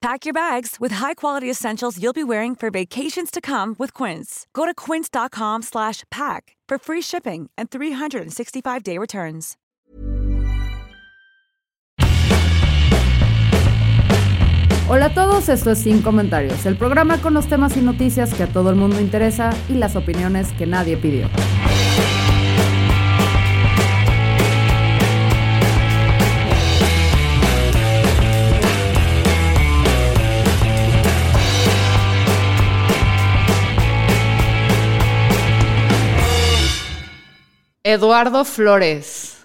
Pack your bags with high-quality essentials you'll be wearing for vacations to come with Quince. Go to quince.com/pack for free shipping and 365-day returns. Hola a todos, esto es Sin Comentarios, el programa con los temas y noticias que a todo el mundo interesa y las opiniones que nadie pidió. Eduardo Flores.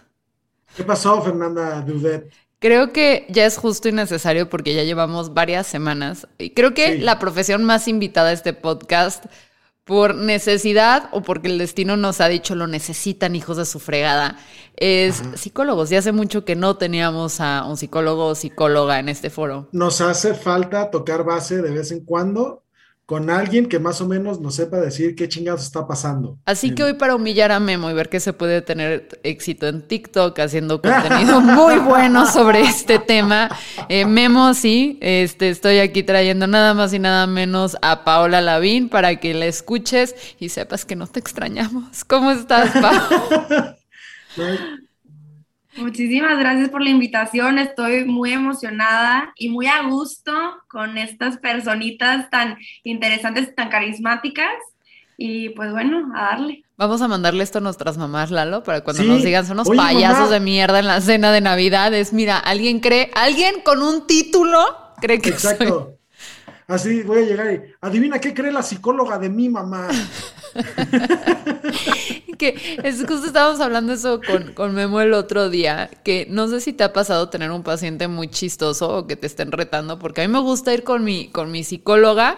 ¿Qué pasó, Fernanda Dudet? Creo que ya es justo y necesario porque ya llevamos varias semanas. Y creo que Sí. la profesión más invitada a este podcast, por necesidad o porque el destino nos ha dicho lo necesitan, hijos de su fregada, es psicólogos. Y hace mucho que no teníamos a un psicólogo o psicóloga en este foro. Nos hace falta tocar base de vez en cuando con alguien que más o menos nos sepa decir qué chingados está pasando. Así que hoy para humillar a Memo y ver que se puede tener éxito en TikTok haciendo contenido muy bueno sobre este tema, eh, Memo, sí, este, estoy aquí trayendo nada más y nada menos a Paola Lavín para que la escuches y sepas que no te extrañamos. ¿Cómo estás, Paola? Muchísimas gracias por la invitación. Estoy muy emocionada y muy a gusto con estas personitas tan interesantes, tan carismáticas. Y pues bueno, a darle. Vamos a mandarle esto a nuestras mamás, Lalo, para cuando Sí. nos digan son unos Oye, payasos mamá. de mierda en la cena de Navidad. Es, mira, alguien cree, alguien con un título cree que soy Exacto. Así voy a llegar y adivina qué cree la psicóloga de mi mamá. Que es justo estábamos hablando eso con, con Memo el otro día, que no sé si te ha pasado tener un paciente muy chistoso o que te estén retando, porque a mí me gusta ir con mi, con mi psicóloga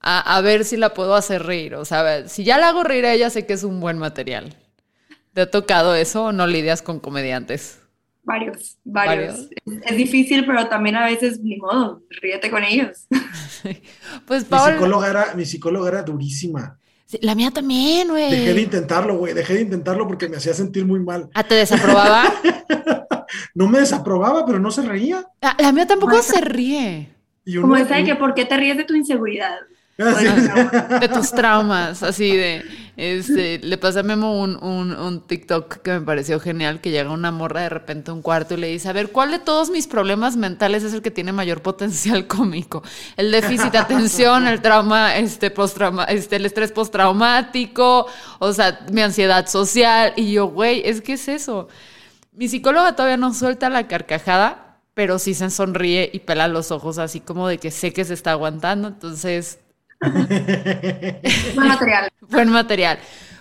a, a ver si la puedo hacer reír. O sea, si ya la hago reír a ella, sé que es un buen material. ¿Te ha tocado eso o no lidias con comediantes? Varios, varios. Varios. Es, es difícil, pero también a veces, ni modo, ríete con ellos. Pues Mi Paola, psicóloga era, mi psicóloga era durísima. Sí, la mía también, Dejé de güey. intentarlo, güey. Dejé de intentarlo porque me hacía sentir muy mal. Ah, ¿te desaprobaba? No me desaprobaba, pero no se reía. Ah, la mía tampoco se ríe. Y Como esa de que, ¿por qué te ríes de tu inseguridad? De tus traumas, así de, este, le pasé a Memo un, un, un TikTok que me pareció genial, que llega una morra de repente a un cuarto y le dice, a ver, ¿cuál de todos mis problemas mentales es el que tiene mayor potencial cómico? El déficit de atención, el trauma, este, postrauma, este, el estrés postraumático, o sea, mi ansiedad social, y yo, güey, es que es eso. Mi psicóloga todavía no suelta la carcajada, pero sí se sonríe y pela los ojos así como de que sé que se está aguantando, entonces Buen material. Buen material.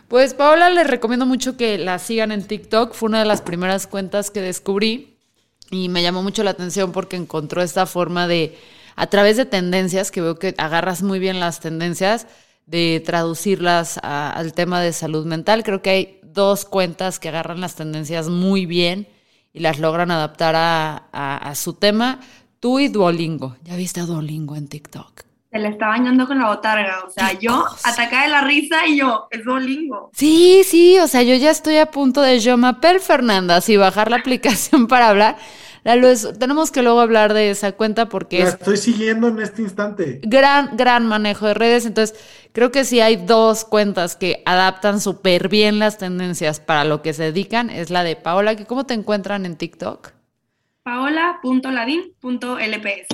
Pues Paola les recomiendo mucho que la sigan en TikTok. Fue una de las primeras cuentas que descubrí y me llamó mucho la atención porque encontró esta forma de, a través de tendencias, que veo que agarras muy bien las tendencias, de traducirlas al tema de salud mental. Creo que hay dos cuentas que agarran las tendencias muy bien y las logran adaptar a, a- a su tema. Tú y Duolingo. ¿Ya viste a Duolingo en TikTok? Se le está bañando con la botarga. O sea, ¿Qué yo cosa? atacada de la risa y yo, es Duolingo. Sí, sí, o sea, yo ya estoy a punto de yo mapel Fernanda, así bajar la aplicación para hablar. Lalo, es- tenemos que luego hablar de esa cuenta porque La es estoy siguiendo en este instante. gran, gran manejo de redes. Entonces, creo que si hay dos cuentas que adaptan súper bien las tendencias para lo que se dedican, es la de Paola, que ¿cómo te encuentran en TikTok? Paola.ladin.lps.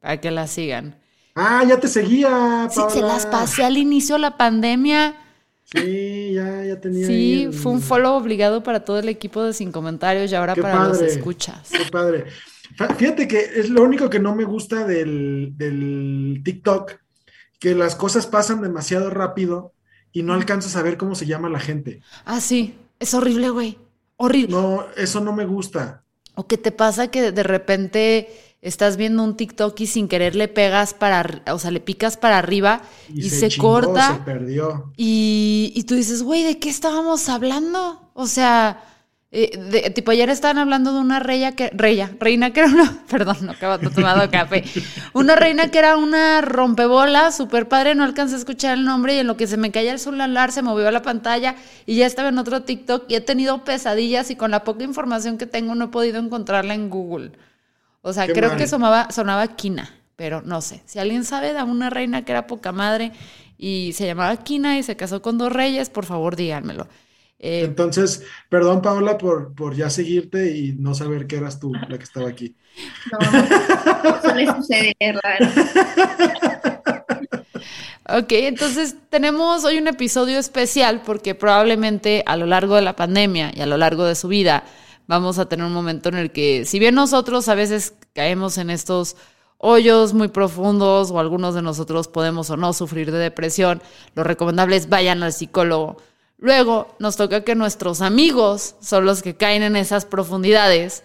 Para que la sigan. Ah, ya te seguía, Sí, se las pasé al inicio de la pandemia. Sí, ya, ya tenía. Sí, el- fue un follow obligado para todo el equipo de Sin Comentarios y ahora Qué para los padre. escuchas. Qué padre. Fíjate que es lo único que no me gusta del, del TikTok, que las cosas pasan demasiado rápido y no alcanzas a ver cómo se llama la gente. Ah, sí, es horrible, güey. Horrible. No, eso no me gusta. O que te pasa que de repente estás viendo un TikTok y sin querer le pegas para, o sea, le picas para arriba y, se, chingó, corta se perdió. y, y tú dices, güey, ¿de qué estábamos hablando? O sea, Eh, tipo, ayer estaban hablando de una reina que, reya, reina que era una, perdón, no acabo de tomar café, una reina que era una rompebola, súper padre, no alcancé a escuchar el nombre y en lo que se me caía el celular se movió la pantalla y ya estaba en otro TikTok y he tenido pesadillas y con la poca información que tengo no he podido encontrarla en Google. O sea, creo que sonaba, sonaba Kina, pero no sé. Si alguien sabe de una reina que era poca madre y se llamaba Kina y se casó con dos reyes, por favor díganmelo. Eh, Entonces, perdón Paola por, por ya seguirte y no saber que eras tú la que estaba aquí. No, suele suceder, Ok, entonces tenemos hoy un episodio especial porque probablemente a lo largo de la pandemia y a lo largo de su vida vamos a tener un momento en el que, si bien nosotros a veces caemos en estos hoyos muy profundos o algunos de nosotros podemos o no sufrir de depresión, lo recomendable es vayan al psicólogo Luego nos toca que nuestros amigos son los que caen en esas profundidades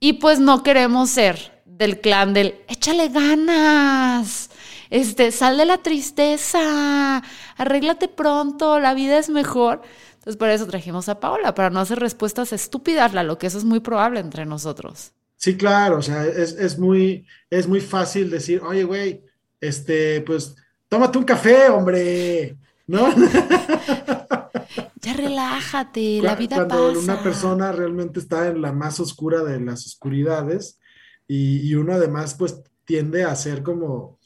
y pues no queremos ser del clan del échale ganas, este, sal de la tristeza, arréglate pronto, la vida es mejor. Entonces por eso trajimos a Paola, para no hacer respuestas estúpidas, lo que eso es muy probable entre nosotros. Sí, claro, o sea, es, es muy, es muy fácil decir, oye, güey, este, pues, tómate un café, hombre, ¿no? Ya relájate, la vida cuando una persona realmente está en la más oscura de las oscuridades y, uno además pues tiende a ser como,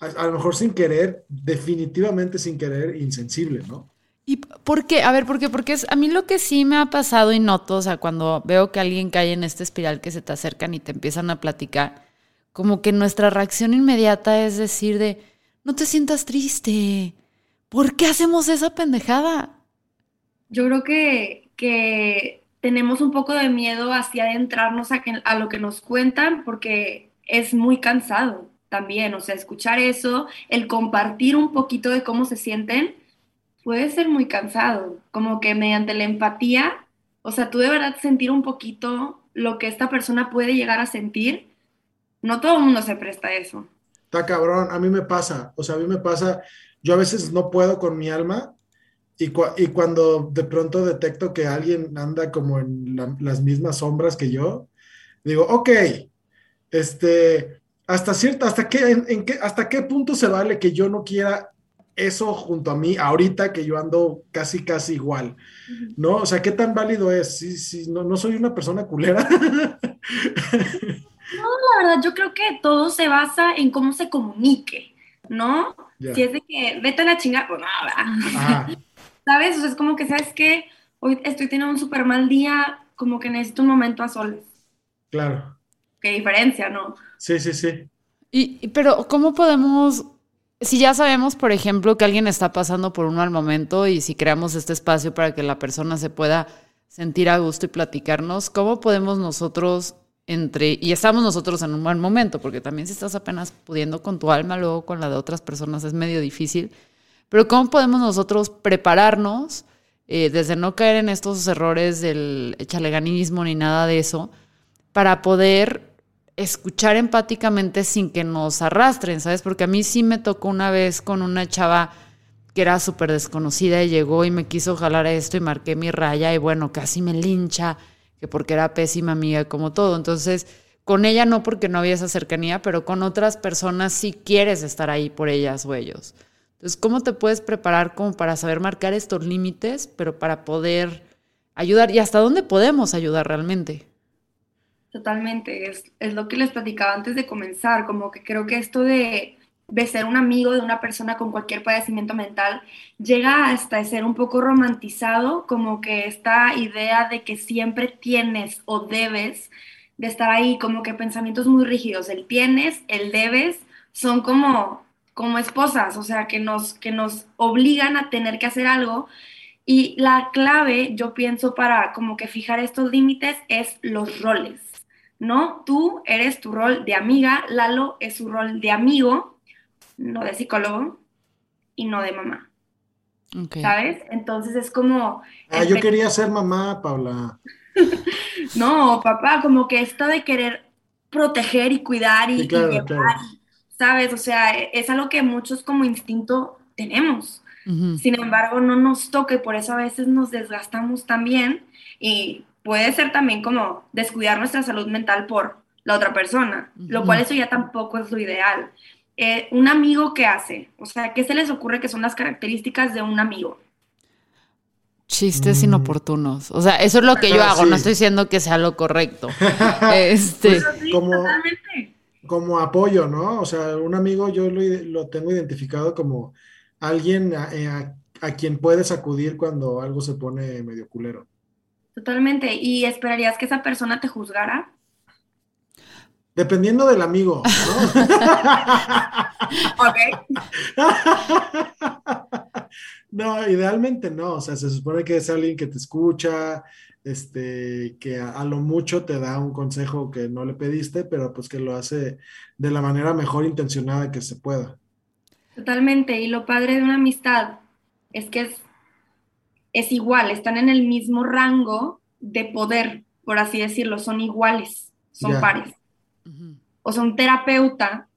a, lo mejor sin querer, definitivamente sin querer, insensible, ¿no? ¿Y por qué? A ver, ¿por qué? Porque es, a mí lo que sí me ha pasado y noto, o sea, cuando veo que alguien cae en esta espiral que se te acercan y te empiezan a platicar, como que nuestra reacción inmediata es decir de, no te sientas triste, ¿por qué hacemos esa pendejada? Yo creo que, que tenemos un poco de miedo hacia adentrarnos a, a lo que nos cuentan porque es muy cansado también, o sea, escuchar eso, el compartir un poquito de cómo se sienten, puede ser muy cansado, como que mediante la empatía, o sea, tú de verdad sentir un poquito lo que esta persona puede llegar a sentir, no todo el mundo se presta a eso. Está cabrón, a mí me pasa, o sea, a mí me pasa, yo a veces no puedo con mi alma y, y, cuando de pronto detecto que alguien anda como en las mismas sombras que yo, digo, ok, este, hasta cierta, hasta qué, en, qué, hasta qué punto se vale que yo no quiera eso junto a mí ahorita que yo ando casi, casi igual, ¿no? O sea, ¿qué tan válido es? Sí, sí, no, no soy una persona culera. No, la verdad, yo creo que todo se basa en cómo se comunique, ¿no? Si es de que vete a la chingada, pues nada. ¿Sabes? O sea, es como que, ¿sabes qué? Hoy estoy teniendo un súper mal día, como que necesito un momento a soles. Claro. Qué diferencia, ¿no? Sí, sí, sí. Y, pero, ¿cómo podemos, si ya sabemos, por ejemplo, que alguien está pasando por un mal momento y si creamos este espacio para que la persona se pueda sentir a gusto y platicarnos, ¿cómo podemos nosotros entre, y estamos nosotros en un mal momento, porque también si estás apenas pudiendo con tu alma, luego con la de otras personas es medio difícil, pero ¿cómo podemos nosotros prepararnos eh, desde no caer en estos errores del chaleganismo ni nada de eso, para poder escuchar empáticamente sin que nos arrastren, ¿sabes? Porque a mí sí me tocó una vez con una chava que era súper desconocida y llegó y me quiso jalar esto y marqué mi raya y bueno, casi me lincha, que porque era pésima amiga como todo. Entonces, con ella no porque no había esa cercanía, pero con otras personas sí quieres estar ahí por ellas o ellos. Entonces, ¿cómo te puedes preparar como para saber marcar estos límites, pero para poder ayudar y hasta dónde podemos ayudar realmente? Totalmente, es, lo que les platicaba antes de comenzar, como que creo que esto de, de ser un amigo de una persona con cualquier padecimiento mental llega hasta ser un poco romantizado, como que esta idea de que siempre tienes o debes de estar ahí, como que pensamientos muy rígidos, el tienes, el debes, son como como esposas, o sea, que nos, que nos obligan a tener que hacer algo. Y la clave, yo pienso, para como que fijar estos límites es los roles, ¿no? Tú eres tu rol de amiga, Lalo es su rol de amigo, no de psicólogo y no de mamá. ¿Sabes? Entonces es como... Ah, yo quería ser mamá, Paula. no, papá, como que esto de querer proteger y cuidar y, ¿sabes? O sea, e, es algo que muchos como instinto tenemos. Sin embargo, no nos toca y por eso a veces nos desgastamos también y puede ser también como descuidar nuestra salud mental por la otra persona, lo cual eso ya tampoco es lo ideal. Eh, un amigo, ¿qué hace? O sea, ¿qué se les ocurre que son las características de un amigo? Chistes mm. inoportunos. O sea, eso es lo que yo hago, no estoy diciendo que sea lo correcto. este, pues como, como apoyo, ¿no? O sea, un amigo yo lo, tengo identificado como alguien eh, a, quien puedes acudir cuando algo se pone medio culero. Totalmente. ¿Y esperarías que esa persona te juzgara? Dependiendo del amigo, ¿no? no, idealmente no. O sea, se supone que es alguien que te escucha, este, que a, lo mucho te da un consejo que no le pediste, pero pues que lo hace de la manera mejor intencionada que se pueda. Totalmente. Y lo padre de una amistad es que es, es igual, están en el mismo rango de poder, por así decirlo, son iguales, son pares o sea, un terapeuta,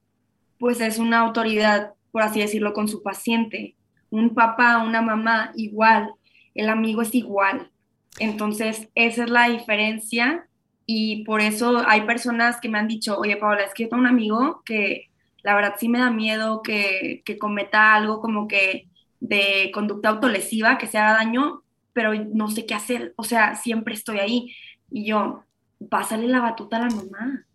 pues es una autoridad, por así decirlo, con su paciente. Un papá, una mamá, igual. El amigo es igual. Entonces, esa es la diferencia y por eso hay personas que me han dicho, oye, Paola, es que yo tengo un amigo que la verdad sí me da miedo que, que cometa algo como que de conducta autolesiva, que se haga daño, pero no sé qué hacer. O sea, siempre estoy ahí. Y yo, pásale la batuta a la mamá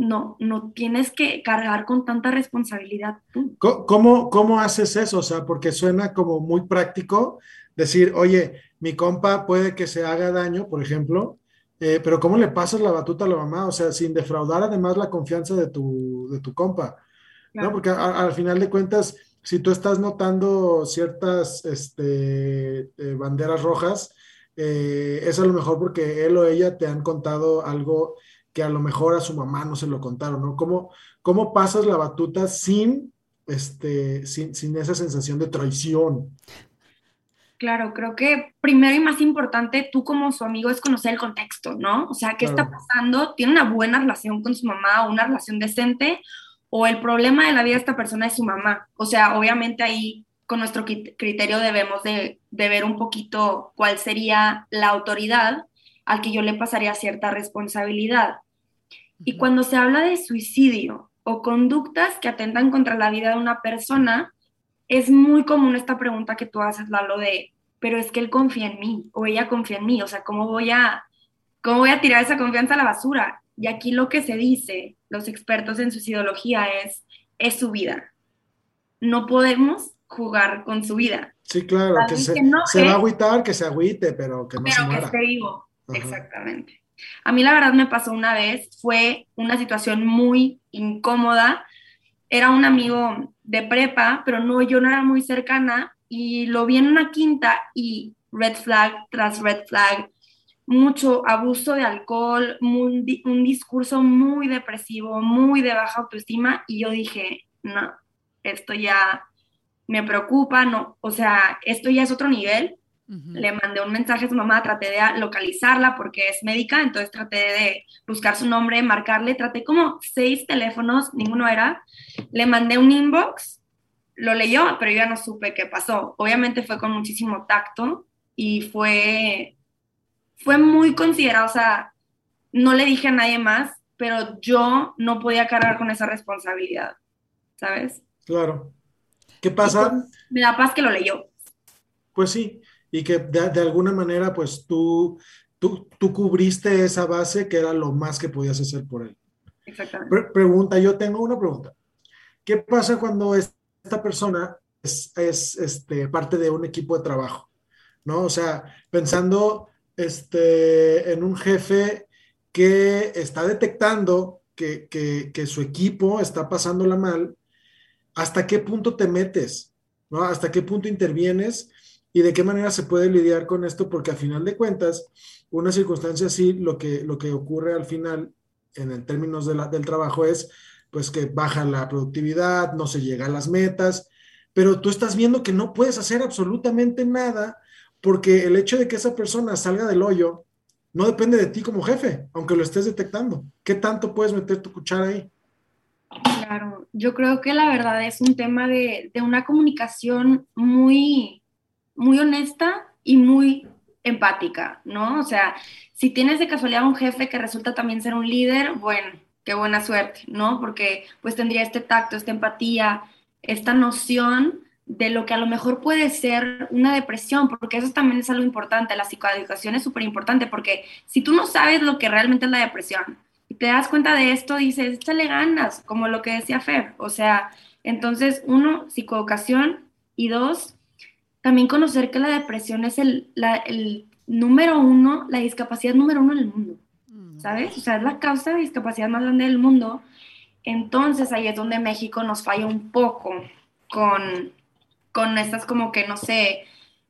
no, no tienes que cargar con tanta responsabilidad tú. ¿Cómo, ¿Cómo haces eso? O sea, porque suena como muy práctico decir, oye, mi compa puede que se haga daño, por ejemplo, eh, pero ¿cómo le pasas la batuta a la mamá? O sea, sin defraudar además la confianza de tu, de tu compa, ¿no? Porque al final de cuentas, si tú estás notando ciertas este, eh, banderas rojas, eh, es a lo mejor porque él o ella te han contado algo que a lo mejor a su mamá no se lo contaron, ¿no? ¿Cómo, cómo pasas la batuta sin, este, sin, sin esa sensación de traición? Claro, creo que primero y más importante, tú como su amigo es conocer el contexto, ¿no? O sea, ¿qué está pasando? ¿Tiene una buena relación con su mamá o una relación decente? ¿O el problema de la vida de esta persona es su mamá? O sea, obviamente ahí con nuestro criterio debemos de, de ver un poquito cuál sería la autoridad al que yo le pasaría cierta responsabilidad. Y cuando se habla de suicidio o conductas que atentan contra la vida de una persona, es muy común esta pregunta que tú haces, Lalo, de, pero es que él confía en mí o ella confía en mí, o sea, ¿cómo voy a, cómo voy a tirar esa confianza a la basura? Y aquí lo que se dice, los expertos en suicidología, es, es su vida. No podemos jugar con su vida. Sí, claro, que se, va a agüitar, que se agüite, pero que no se muera. que esté vivo. Exactamente. A mí la verdad me pasó una vez, fue una situación muy incómoda. Era un amigo de prepa, pero no, yo no era muy cercana y lo vi en una quinta y red flag tras red flag, mucho abuso de alcohol, un discurso muy depresivo, muy de baja autoestima y yo dije, no, esto ya me preocupa, no, o sea, esto ya es otro nivel le mandé un mensaje a su mamá, traté de localizarla porque es médica, entonces traté de buscar su nombre, marcarle, traté como seis teléfonos, ninguno era. Le mandé un inbox, lo leyó, pero yo ya no supe qué pasó. Obviamente fue con muchísimo tacto y fue, fue muy considerado, o sea, no le dije a nadie más, pero yo no podía cargar con esa responsabilidad, ¿sabes? Claro. ¿Qué pasa? Pues, me da paz que lo leyó. Pues sí, y que de, alguna manera pues tú, tú, tú, cubriste esa base que era lo más que podías hacer por él. Exactamente. pregunta, yo tengo una pregunta. ¿Qué pasa cuando esta persona es, es este, parte de un equipo de trabajo? ¿No? O sea, pensando este, en un jefe que está detectando que, que, su equipo está pasándola mal, ¿hasta qué punto te metes? ¿no? ¿Hasta qué punto intervienes? y de qué manera se puede lidiar con esto, porque a final de cuentas, una circunstancia así, lo que, lo que ocurre al final, en el términos de la, del trabajo, es pues que baja la productividad, no se llega a las metas, pero tú estás viendo que no puedes hacer absolutamente nada porque el hecho de que esa persona salga del hoyo no depende de ti como jefe, aunque lo estés detectando. ¿Qué tanto puedes meter tu cuchara ahí? Claro, yo creo que la verdad es un tema de, una comunicación muy, muy honesta y muy empática, ¿no? O sea, si tienes de casualidad un jefe que resulta también ser un líder, bueno, qué buena suerte, ¿no? Porque pues tendría este tacto, esta empatía, esta noción de lo que a lo mejor puede ser una depresión, porque eso también es algo importante, la psicoeducación es súper importante, porque si tú no sabes lo que realmente es la depresión y te das cuenta de esto, dices, échale ganas, como lo que decía Fer, o sea, entonces, uno, psicoeducación y dos, también conocer que la depresión es el, el número uno, la discapacidad número uno en el mundo, ¿sabes? O sea, es la causa de discapacidad más grande del mundo. Entonces ahí es donde México nos falla un poco con, con estas como que, no sé,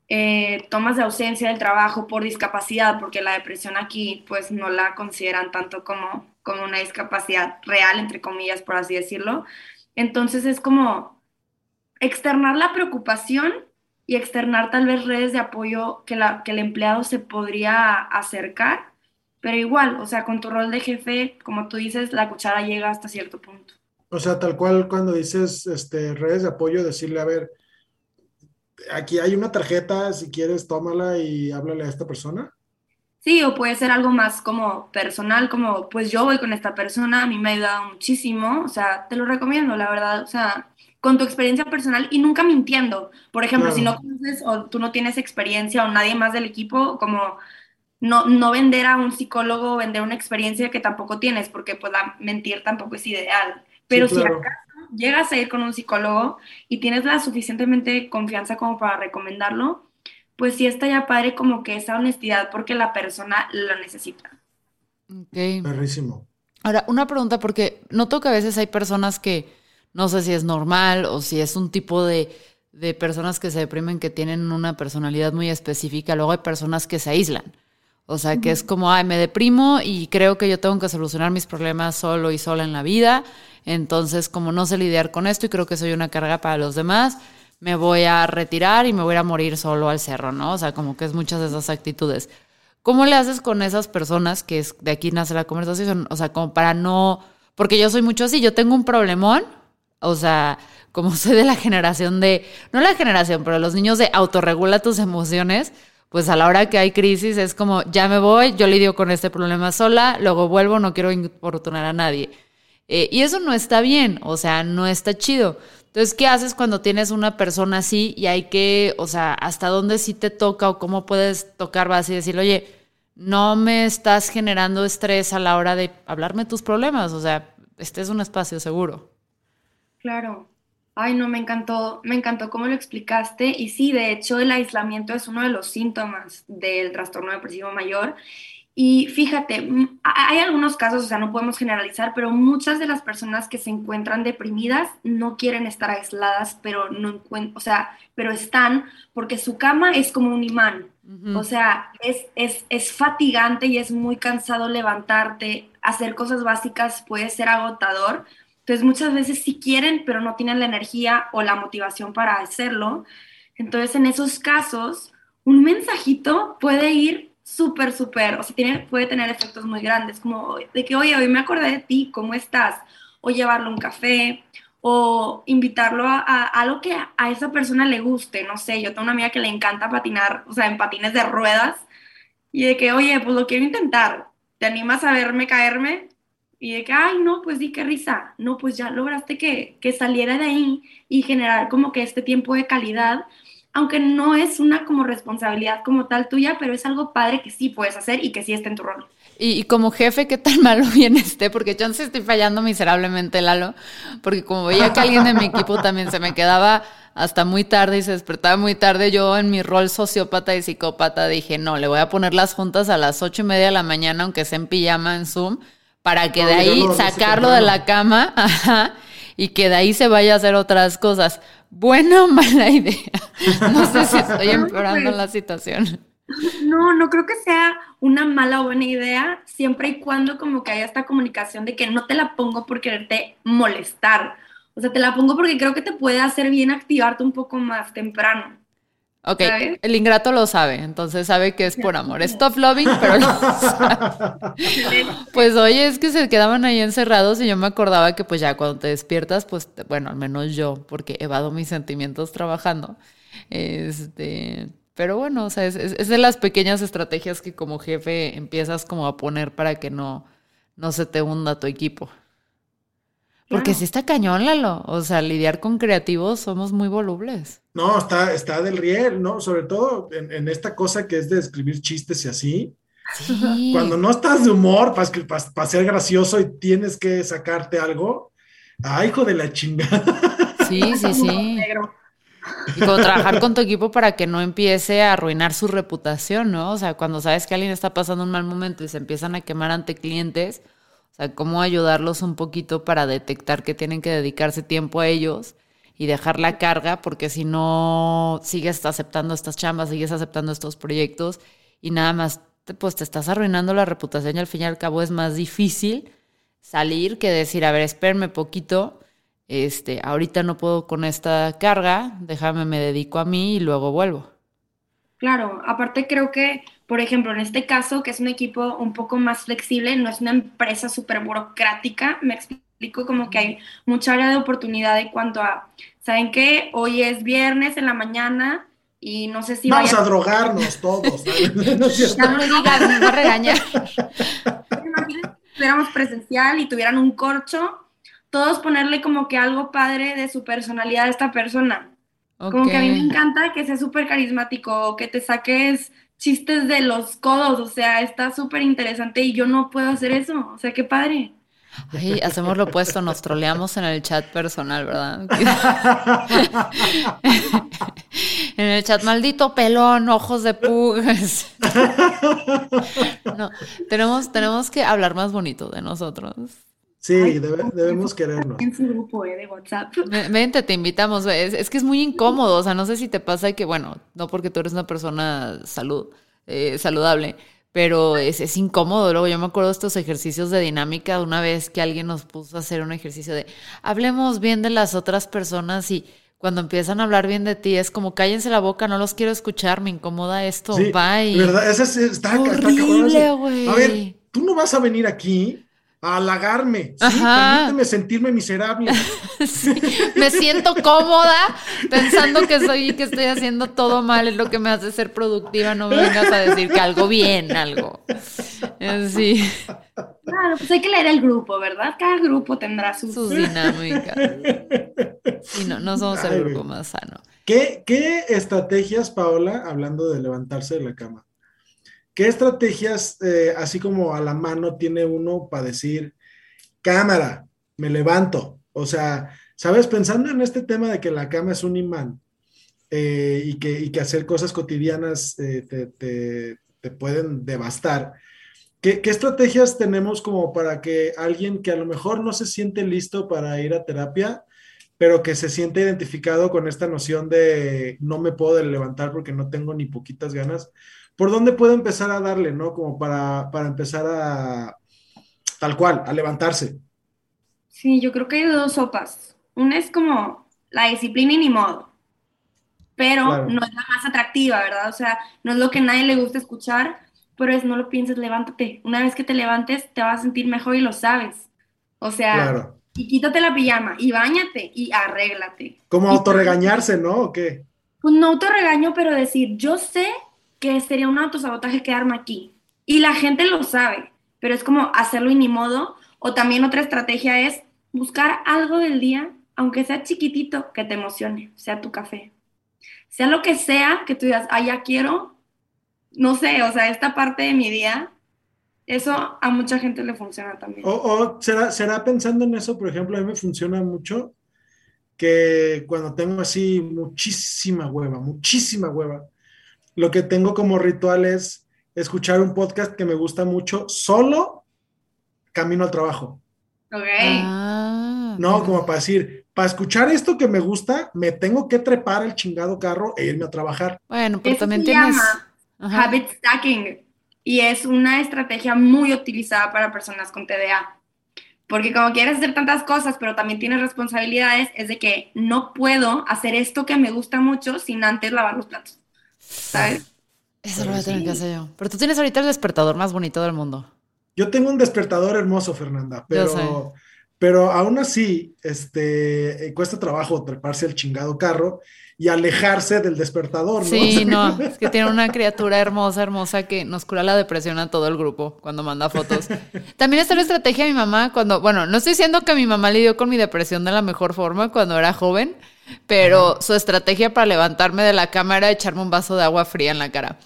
eh, tomas de ausencia del trabajo por discapacidad, porque la depresión aquí pues no la consideran tanto como, como una discapacidad real, entre comillas, por así decirlo. Entonces es como externar la preocupación y externar tal vez redes de apoyo que, la, que el empleado se podría acercar, pero igual, o sea, con tu rol de jefe, como tú dices, la cuchara llega hasta cierto punto. O sea, tal cual cuando dices este, redes de apoyo, decirle, a ver, aquí hay una tarjeta, si quieres, tómala y háblale a esta persona. Sí, o puede ser algo más como personal, como pues yo voy con esta persona, a mí me ha ayudado muchísimo, o sea, te lo recomiendo, la verdad, o sea, con tu experiencia personal y nunca mintiendo. Por ejemplo, si no conoces o tú no tienes experiencia o nadie más del equipo, como no, no vender a un psicólogo, vender una experiencia que tampoco tienes, porque pues la mentir tampoco es ideal. Pero si acaso llegas a ir con un psicólogo y tienes la suficientemente confianza como para recomendarlo, pues sí está ya padre como que esa honestidad porque la persona lo necesita. Ok. Perrísimo. Ahora, una pregunta, porque noto que a veces hay personas que no sé si es normal o si es un tipo de, de personas que se deprimen que tienen una personalidad muy específica. Luego hay personas que se aíslan. O sea, que es como, ay, me deprimo y creo que yo tengo que solucionar mis problemas solo y sola en la vida. Entonces, como no sé lidiar con esto y creo que soy una carga para los demás, me voy a retirar y me voy a morir solo al cerro, ¿no? O sea, como que es muchas de esas actitudes. ¿Cómo le haces con esas personas que es, de aquí nace la conversación? O sea, como para no, porque yo soy mucho así, yo tengo un problemón, o sea, como soy de la generación de, no la generación, pero los niños de autorregula tus emociones, pues a la hora que hay crisis es como, ya me voy, yo lidio con este problema sola, luego vuelvo, no quiero importunar a nadie. Eh, y eso no está bien, o sea, no está chido. Entonces, ¿qué haces cuando tienes una persona así y hay que, o sea, hasta dónde sí te toca o cómo puedes tocar base y decirle, oye, no me estás generando estrés a la hora de hablarme tus problemas, o sea, este es un espacio seguro. Claro. Ay, no, me encantó, me encantó cómo lo explicaste. Y sí, de hecho, el aislamiento es uno de los síntomas del trastorno depresivo mayor. Y fíjate, hay algunos casos, o sea, no podemos generalizar, pero muchas de las personas que se encuentran deprimidas no quieren estar aisladas, pero no o sea, pero están porque su cama es como un imán. O sea, es, es, es fatigante y es muy cansado levantarte, hacer cosas básicas puede ser agotador, entonces muchas veces sí quieren, pero no tienen la energía o la motivación para hacerlo. Entonces en esos casos, un mensajito puede ir súper, súper, o sea, tiene, puede tener efectos muy grandes, como de que, oye, hoy me acordé de ti, ¿cómo estás? O llevarlo un café, o invitarlo a, algo que a, a esa persona le guste, no sé, yo tengo una amiga que le encanta patinar, o sea, en patines de ruedas, y de que, oye, pues lo quiero intentar, ¿te animas a verme caerme? Y de que, ay, no, pues di qué risa. No, pues ya lograste que, que saliera de ahí y generar como que este tiempo de calidad, aunque no es una como responsabilidad como tal tuya, pero es algo padre que sí puedes hacer y que sí esté en tu rol. Y, como jefe, ¿qué tan malo viene este? Porque yo no sé, estoy fallando miserablemente, Lalo, porque como veía que alguien de mi equipo también se me quedaba hasta muy tarde y se despertaba muy tarde, yo en mi rol sociópata y psicópata dije, no, le voy a poner las juntas a las ocho y media de la mañana, aunque sea en pijama en Zoom, para que de ahí sacarlo de la cama y que de ahí se vaya a hacer otras cosas. ¿Buena o mala idea? No sé si estoy empeorando la situación. No, no creo que sea una mala o buena idea, siempre y cuando como que haya esta comunicación de que no te la pongo por quererte molestar. O sea, te la pongo porque creo que te puede hacer bien activarte un poco más temprano. Ok, el ingrato lo sabe, entonces sabe que es por amor. Es tough loving, pero sabe. Pues oye, es que se quedaban ahí encerrados y yo me acordaba que pues ya cuando te despiertas, pues bueno, al menos yo, porque evado mis sentimientos trabajando. Este, Pero bueno, o sea, es, es, de las pequeñas estrategias que como jefe empiezas como a poner para que no, no se te hunda tu equipo. Porque si está cañón, Lalo. O sea, lidiar con creativos somos muy volubles. No, está, está del riel, ¿no? Sobre todo en, esta cosa que es de escribir chistes y así. Sí. Cuando no estás de humor para ser gracioso y tienes que sacarte algo, ¡ay, hijo de la chingada! Sí, sí, sí. Y como trabajar con tu equipo para que no empiece a arruinar su reputación, ¿no? O sea, cuando sabes que alguien está pasando un mal momento y se empiezan a quemar ante clientes, sea, cómo ayudarlos un poquito para detectar que tienen que dedicarse tiempo a ellos y dejar la carga, porque si no sigues aceptando estas chambas, sigues aceptando estos proyectos y nada más, pues te estás arruinando la reputación y al fin y al cabo es más difícil salir que decir, a ver, espérame poquito, este, ahorita no puedo con esta carga, déjame, me dedico a mí y luego vuelvo. Claro, aparte creo que, por ejemplo, en este caso, que es un equipo un poco más flexible, no es una empresa súper burocrática, me explico como que hay mucha área de oportunidad en cuanto a, ¿saben qué? Hoy es viernes en la mañana y no sé si... Vamos a drogarnos todos. no me digas, me va a regañar. Imagínense si fuéramos presencial y tuvieran un corcho, todos ponerle como que algo padre de su personalidad a esta persona. Como que a mí me encanta que sea súper carismático, que te saques chistes de los codos, o sea, está súper interesante y yo no puedo hacer eso, o sea, qué padre. Ay, hacemos lo opuesto, nos troleamos en el chat personal, ¿verdad? en el chat, maldito pelón, ojos de pugas. no, tenemos, tenemos que hablar más bonito de nosotros. Sí, debemos querernos. En su grupo eh, de WhatsApp. Vente, te invitamos. Es, que es muy incómodo. O sea, no sé si te pasa que, bueno, no porque tú eres una persona salud, eh, saludable, pero es, es, incómodo. Luego yo me acuerdo de estos ejercicios de dinámica de una vez que alguien nos puso a hacer un ejercicio de hablemos bien de las otras personas y cuando empiezan a hablar bien de ti es como cállense la boca, no los quiero escuchar, me incomoda esto, sí, bye. ¿Verdad? Ese está, Horrible, güey. A ver, tú no vas a venir aquí a halagarme, ¿sí? permíteme sentirme miserable. me siento cómoda pensando que soy que estoy haciendo todo mal, es lo que me hace ser productiva, no me vengas a decir que algo bien, algo. Sí. Claro, pues hay que leer el grupo, ¿verdad? Cada grupo tendrá sus, sus dinámicas. Y no, no somos el grupo más sano. ¿Qué, ¿Qué estrategias, Paola, hablando de levantarse de la cama? ¿Qué estrategias, eh, así como a la mano, tiene uno para decir, cámara, me levanto? O sea, ¿sabes? Pensando en este tema de que la cama es un imán eh, y, que, hacer cosas cotidianas eh, te, pueden devastar. ¿Qué, ¿Qué, estrategias tenemos como para que alguien que a lo mejor no se siente listo para ir a terapia, pero que se siente identificado con esta noción de no me puedo levantar porque no tengo ni poquitas ganas, ¿por dónde puedo empezar a darle, no? Como para, empezar a, tal cual, a levantarse. Sí, yo creo que hay dos sopas. Una es como la disciplina y ni modo, pero no es la más atractiva, ¿verdad? O sea, no es lo que a nadie le gusta escuchar, pero es no lo pienses, levántate. Una vez que te levantes, te vas a sentir mejor y lo sabes. O sea, y quítate la pijama y bañate y arréglate. Como autorregañarse, ¿no? ¿O qué? Pues no autorregaño, pero decir, yo sé que sería un autosabotaje quedarme aquí. Y la gente lo sabe, pero es como hacerlo y ni modo. O también otra estrategia es buscar algo del día, aunque sea chiquitito, que te emocione, sea tu café. Sea lo que sea que tú digas, ah, ya quiero, no sé, o sea, esta parte de mi día, eso a mucha gente le funciona también. O, será, será pensando en eso, por ejemplo, a mí me funciona mucho que cuando tengo así muchísima hueva, muchísima hueva, lo que tengo como ritual es escuchar un podcast que me gusta mucho solo camino al trabajo. Ok. Ah, no, como para decir, para escuchar esto que me gusta, me tengo que trepar el chingado carro e irme a trabajar. Bueno, pero también tienes... habit stacking y es una estrategia muy utilizada para personas con TDA. Porque como quieres hacer tantas cosas, pero también tienes responsabilidades, es de que no puedo hacer esto que me gusta mucho sin antes lavar los platos. ¿Sabes? Eso lo voy a tener que hacer yo. Pero tú tienes ahorita el despertador más bonito del mundo. Yo tengo un despertador hermoso, Fernanda, pero, pero aún así, este, eh, cuesta trabajo treparse al chingado carro y alejarse del despertador, ¿no? Sí, no, es que tiene una criatura hermosa, hermosa que nos cura la depresión a todo el grupo cuando manda fotos. También está la estrategia de mi mamá cuando, bueno, no estoy diciendo que mi mamá lidió con mi depresión de la mejor forma cuando era joven, pero su estrategia para levantarme de la cama era echarme un vaso de agua fría en la cara.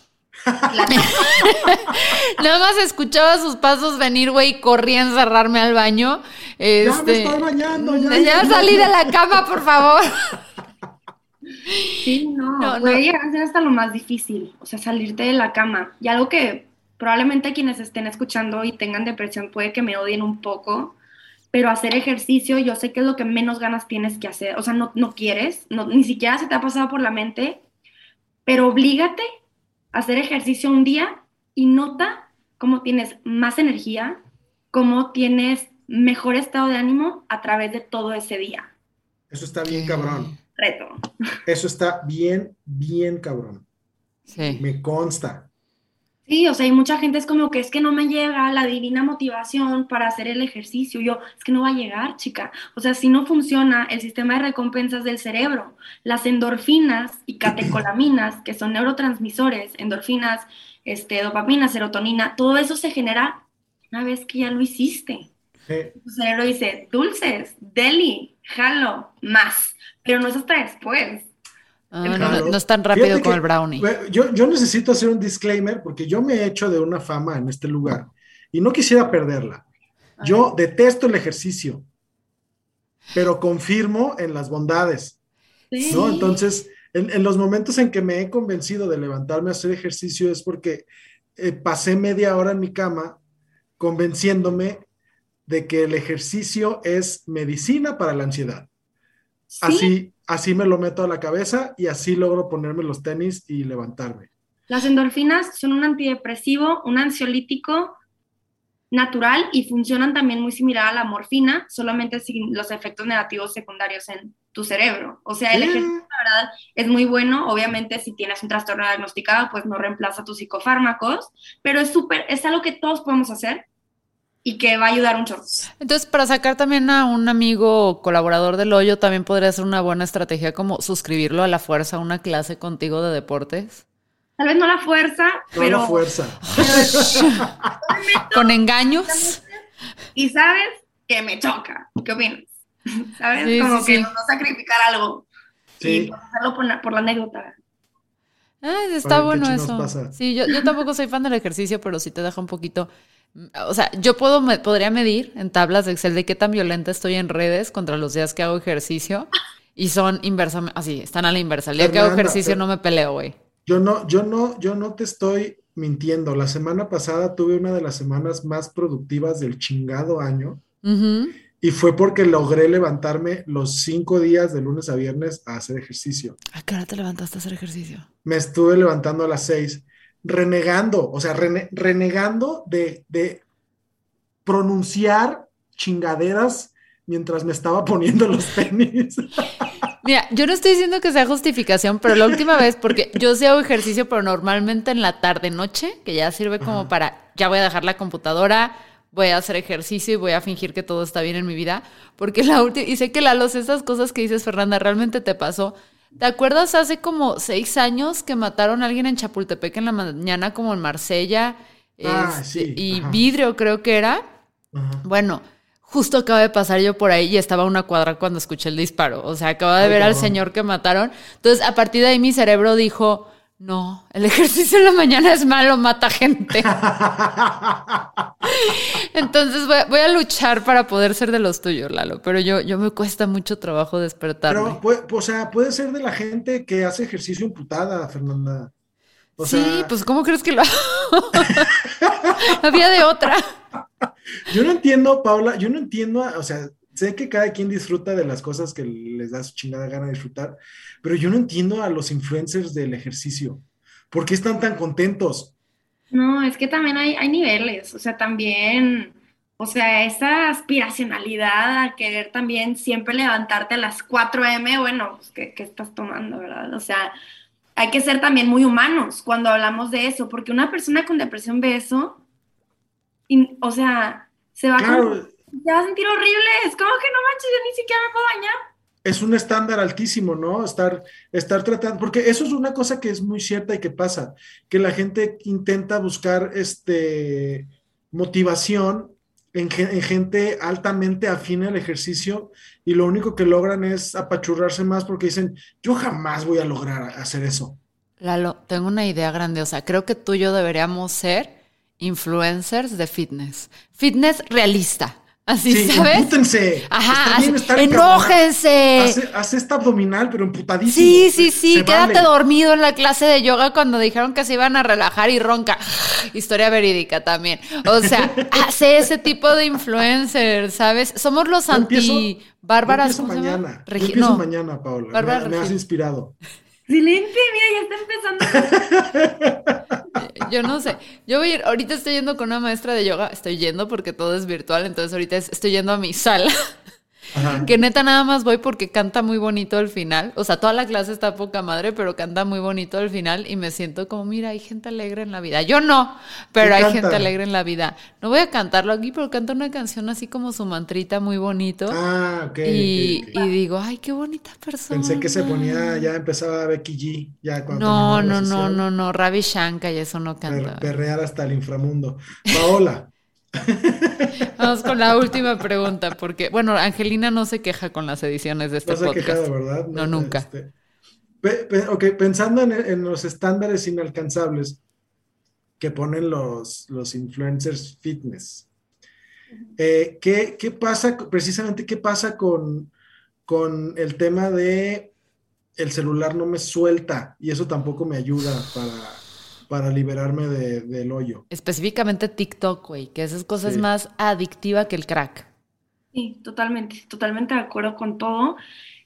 Nada más escuchaba sus pasos venir, güey, y corría a encerrarme al baño. ya me Este, estoy bañando, ya. ya salí de la cama, por favor. Sí, no, No, puede no. llegar a ser hasta lo más difícil, o sea, salirte de la cama. Y algo que probablemente quienes estén escuchando y tengan depresión puede que me odien un poco, pero hacer ejercicio yo sé que es lo que menos ganas tienes que hacer, o sea, no, no quieres, no, ni siquiera se te ha pasado por la mente, pero oblígate a hacer ejercicio un día y nota cómo tienes más energía, cómo tienes mejor estado de ánimo a través de todo ese día. Eso está bien cabrón. Reto. Eso está bien, bien cabrón. Sí. Me consta. Sí, o sea, hay mucha gente es como que es que no me llega la divina motivación para hacer el ejercicio. Yo, es que no va a llegar, chica. O sea, si no funciona el sistema de recompensas del cerebro, las endorfinas y catecolaminas, que son neurotransmisores, endorfinas, este, dopamina, serotonina, todo eso se genera una vez que ya lo hiciste. Eh, Tu cerebro dice, dulces, deli, jalo, más, pero no es hasta después. Ah, no, Claro. no, no es tan rápido Fíjate como que, el brownie. Yo, yo necesito hacer un disclaimer porque yo me he hecho de una fama en este lugar y no quisiera perderla. Yo detesto el ejercicio, pero confirmo en las bondades, Sí. ¿no? Entonces, en, en los momentos en que me he convencido de levantarme a hacer ejercicio es porque eh, pasé media hora en mi cama convenciéndome de que el ejercicio es medicina para la ansiedad. Sí. Así, así me lo meto a la cabeza y así logro ponerme los tenis y levantarme. Las endorfinas son un antidepresivo, un ansiolítico natural y funcionan también muy similar a la morfina, solamente sin los efectos negativos secundarios en tu cerebro. O sea, el ejercicio, la verdad, es muy bueno. Obviamente, si tienes un trastorno diagnosticado, pues no reemplaza tus psicofármacos, pero es súper, es algo que todos podemos hacer y que va a ayudar un chorro. Entonces, para sacar también a un amigo o colaborador del hoyo, también podría ser una buena estrategia como suscribirlo a la fuerza a una clase contigo de deportes. Tal vez no la fuerza, No pero... la fuerza. Con engaños. Y sabes que me choca. ¿Qué opinas? ¿Sabes? Sí, Como sí, que sí. no sacrificar algo. Sí. Y hacerlo por la, por la anécdota. Ay, está bueno eso. pasa. Sí, yo, yo tampoco soy fan del ejercicio, pero sí te deja un poquito. O sea, yo puedo me- podría medir en tablas de Excel de qué tan violenta estoy en redes contra los días que hago ejercicio y son inversamente, así, están a la inversa. El día que hago ejercicio no me peleo, güey. Yo no, yo no, yo no te estoy mintiendo. La semana pasada tuve una de las semanas más productivas del chingado año y fue porque logré levantarme los cinco días de lunes a viernes a hacer ejercicio. ¿A qué hora te levantaste a hacer ejercicio? Me estuve levantando a las seis, renegando, o sea, rene- renegando de, de pronunciar chingaderas mientras me estaba poniendo los tenis. Mira, yo no estoy diciendo que sea justificación, pero la última vez, porque yo sí hago ejercicio, pero normalmente en la tarde noche, que ya sirve como para, ya voy a dejar la computadora, voy a hacer ejercicio y voy a fingir que todo está bien en mi vida, porque la última, y sé que Lalos, esas cosas que dices, Fernanda, realmente te pasó. ¿Te acuerdas hace como seis años que mataron a alguien en Chapultepec en la mañana, como en Marsella? Ah, Este, sí, y ajá. vidrio, creo que era. Ajá. Bueno, justo acaba de pasar yo por ahí y estaba a una cuadra cuando escuché el disparo. O sea, acaba de Ay, ver al señor que mataron. Entonces, a partir de ahí mi cerebro dijo, no, el ejercicio en la mañana es malo, mata gente. Entonces voy, a- voy a luchar para poder ser de los tuyos, Lalo. Pero yo, yo me cuesta mucho trabajo despertarme. Pero, puede- o sea, puede ser de la gente que hace ejercicio imputada, Fernanda. O sí, sea, pues ¿cómo crees que lo hago? Había de otra. yo no entiendo, Paula, yo no entiendo, o sea, sé que cada quien disfruta de las cosas que les da su chingada gana de disfrutar, pero yo no entiendo a los influencers del ejercicio. ¿Por qué están tan contentos? No, es que también hay, hay niveles, o sea, también, o sea, esa aspiracionalidad a querer también siempre levantarte a las 4 a.m., bueno, pues, ¿qué, qué estás tomando, verdad? O sea, hay que ser también muy humanos cuando hablamos de eso, porque una persona con depresión ve eso, y, o sea, se va Claro, como Te vas a sentir horrible. Es como que no manches, yo ni siquiera me puedo bañar. Es un estándar altísimo, ¿no? Estar, estar tratando, porque eso es una cosa que es muy cierta y que pasa, que la gente intenta buscar este, motivación en, en gente altamente afín al ejercicio y lo único que logran es apachurrarse más porque dicen, yo jamás voy a lograr hacer eso. Lalo, tengo una idea grandiosa. Creo que tú y yo deberíamos ser influencers de fitness. Fitness realista. Así, Sí, ¿sabes? empútense. Ajá, bien así, enójense. Hace, hace esta abdominal, pero emputadísimo. Sí, sí, sí, Se quédate vale. dormido en la clase de yoga cuando dijeron que se iban a relajar y ronca. Historia verídica también. O sea, hace ese tipo de influencers, ¿sabes? Somos los anti bárbaras. Yo empiezo mañana. Yo empiezo no. mañana, Paula. Bárbara me, me has inspirado. Excelente, mira, ya está empezando. Yo no sé. Yo voy a ir, ahorita estoy yendo con una maestra de yoga. Estoy yendo porque todo es virtual, entonces ahorita es- estoy yendo a mi sala. Ajá. Que neta nada más voy porque canta muy bonito el final. O sea, toda la clase está poca madre, pero canta muy bonito el final y me siento como, mira, hay gente alegre en la vida. Yo no, pero ¿Qué hay canta? gente alegre en la vida. No voy a cantarlo aquí, pero canta una canción así como su mantrita muy bonito. Ah, ok. y, ok, ok. y digo, ay, qué bonita persona. Pensé que se ponía, ya empezaba Becky G, ya cuando No, no, no, sesión, no, no. Ravi Shankar y eso no per- canta. perrear hasta el inframundo. Paola, Vamos con la última pregunta, porque, bueno, Angelina no se queja con las ediciones de este no se podcast. quejado, ¿verdad? No, nunca. este, pe- pe- ok, pensando en, en los estándares inalcanzables que ponen los, los influencers fitness, eh, ¿qué, qué pasa, precisamente qué pasa con, con el tema de el celular no me suelta y eso tampoco me ayuda para, para liberarme de- del hoyo? Específicamente TikTok, güey, que esas cosas Sí. más adictiva que el crack. Sí, totalmente, totalmente de acuerdo con todo.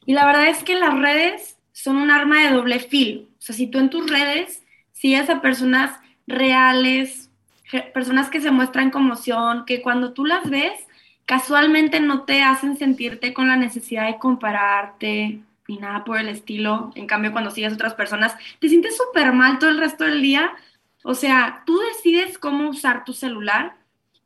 Y la verdad es que las redes son un arma de doble filo. O sea, si tú en tus redes sigues a personas reales, personas que se muestran conmoción, que cuando tú las ves, casualmente no te hacen sentirte con la necesidad de compararte ni nada por el estilo. En cambio, cuando sigues a otras personas, te sientes súper mal todo el resto del día. O sea, tú decides cómo usar tu celular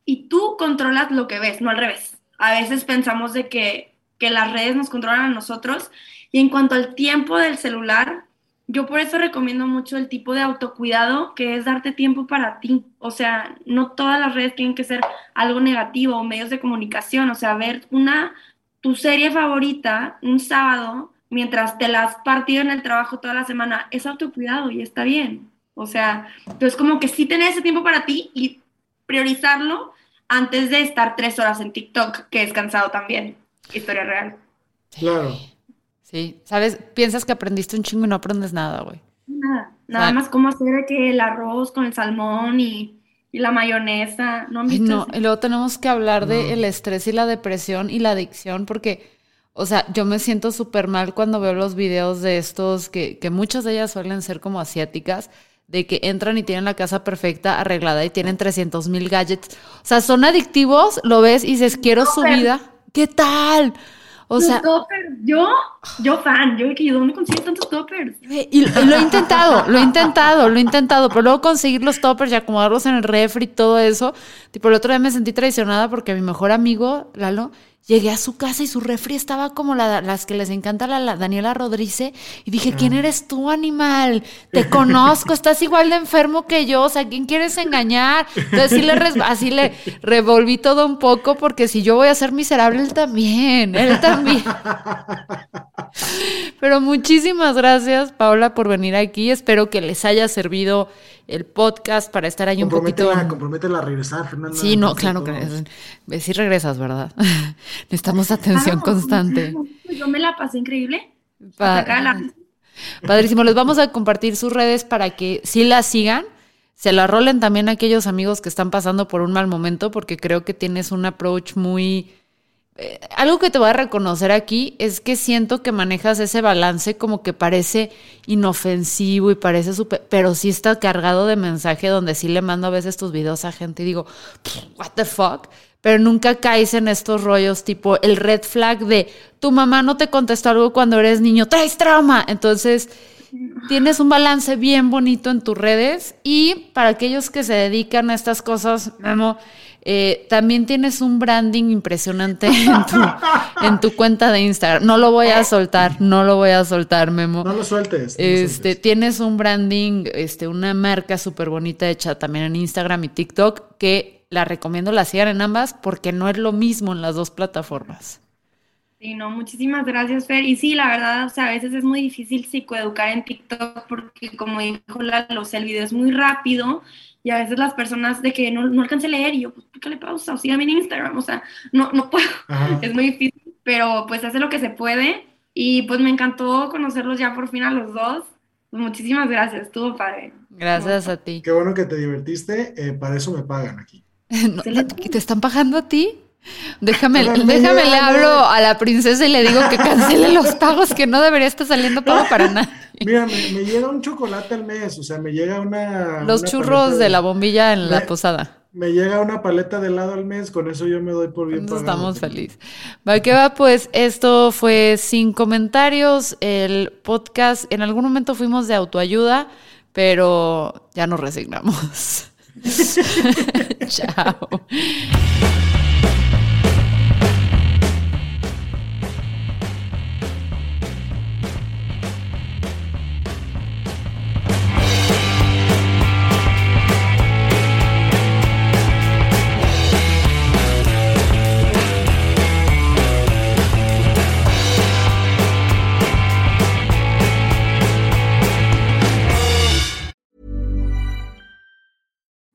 y tú controlas lo que ves, no al revés. A veces pensamos de que, que las redes nos controlan a nosotros y en cuanto al tiempo del celular, yo por eso recomiendo mucho el tipo de autocuidado que es darte tiempo para ti. O sea, no todas las redes tienen que ser algo negativo o medios de comunicación. O sea, ver una, tu serie favorita un sábado mientras te la has partido en el trabajo toda la semana es autocuidado y está bien. O sea, entonces como que sí tener ese tiempo para ti y priorizarlo antes de estar tres horas en TikTok, que es cansado también. Historia real. Claro. Sí, ¿sabes? Piensas que aprendiste un chingo y no aprendes nada, güey. Nada, nada más cómo hacer que el arroz con el salmón y, y la mayonesa. ¿No Ay, no, y luego tenemos que hablar No. del estrés y la depresión y la adicción, porque, o sea, yo me siento súper mal cuando veo los videos de estos, que, que muchas de ellas suelen ser como asiáticas, de que entran y tienen la casa perfecta, arreglada y tienen 300 mil gadgets. O sea, son adictivos, lo ves y dices, quiero su vida. ¿Qué tal? O sea, toppers, yo, yo fan, yo que ¿dónde consigues tantos toppers? Y lo lo he intentado, lo he intentado, lo he intentado, pero luego conseguir los toppers y acomodarlos en el refri y todo eso. Tipo, el otro día me sentí traicionada porque mi mejor amigo, Lalo, llegué a su casa y su refri estaba como la- las que les encanta la, la Daniela Rodríguez y dije, ¿quién eres tú, animal? Te conozco, estás igual de enfermo que yo, o sea, ¿quién quieres engañar? Entonces sí le así le revolví todo un poco porque si yo voy a ser miserable, él también, él también. Pero muchísimas gracias, Paola, por venir aquí. Espero que les haya servido el podcast para estar ahí un poquito. Comprométela, a regresar, Fernanda. Sí, no, claro que todo. sí regresas, ¿verdad? Necesitamos atención Ah, constante. pues Yo me la pasé increíble. Pa- acá la- Padrísimo. Les vamos a compartir sus redes para que sí la sigan. Se la rolen también a aquellos amigos que están pasando por un mal momento, porque creo que tienes un approach muy. eh, algo que te voy a reconocer aquí es que siento que manejas ese balance como que parece inofensivo y parece súper, pero sí está cargado de mensaje donde sí le mando a veces tus videos a gente y digo, what the fuck, pero nunca caes en estos rollos tipo el red flag de tu mamá no te contestó algo cuando eres niño, traes trauma, entonces tienes un balance bien bonito en tus redes y para aquellos que se dedican a estas cosas, Memo, Eh, también tienes un branding impresionante en tu, en tu, cuenta de Instagram. No lo voy a soltar, no lo voy a soltar, Memo. No lo sueltes. No este, sueltes. Tienes un branding, este, una marca súper bonita hecha también en Instagram y TikTok que la recomiendo la sigan en ambas porque no es lo mismo en las dos plataformas. Sí, no, muchísimas gracias, Fer. Y sí, la verdad, o sea, a veces es muy difícil psicoeducar en TikTok porque, como dijo Lalo, el video es muy rápido y a veces las personas de que no, no alcancé a leer y yo, pues, pícale pausa o síganme en Instagram, o sea, no, no puedo, es muy difícil, pero pues hace lo que se puede y pues me encantó conocerlos ya por fin a los dos. Pues, muchísimas gracias, estuvo padre. Gracias a ti. Qué bueno que te divertiste, eh, para eso me pagan aquí. ¿Te están pagando a ti? Déjame, déjame le hablo a la princesa y le digo que cancele los pagos, que no debería estar saliendo pago para nada. Mira, me, llega un chocolate al mes, o sea, me llega una... Los churros de, la bombilla en la posada. Me llega una paleta de helado al mes, con eso yo me doy por bien. Estamos felices. Va, que va, pues esto fue sin comentarios, el podcast, en algún momento fuimos de autoayuda, pero ya nos resignamos. Tchau.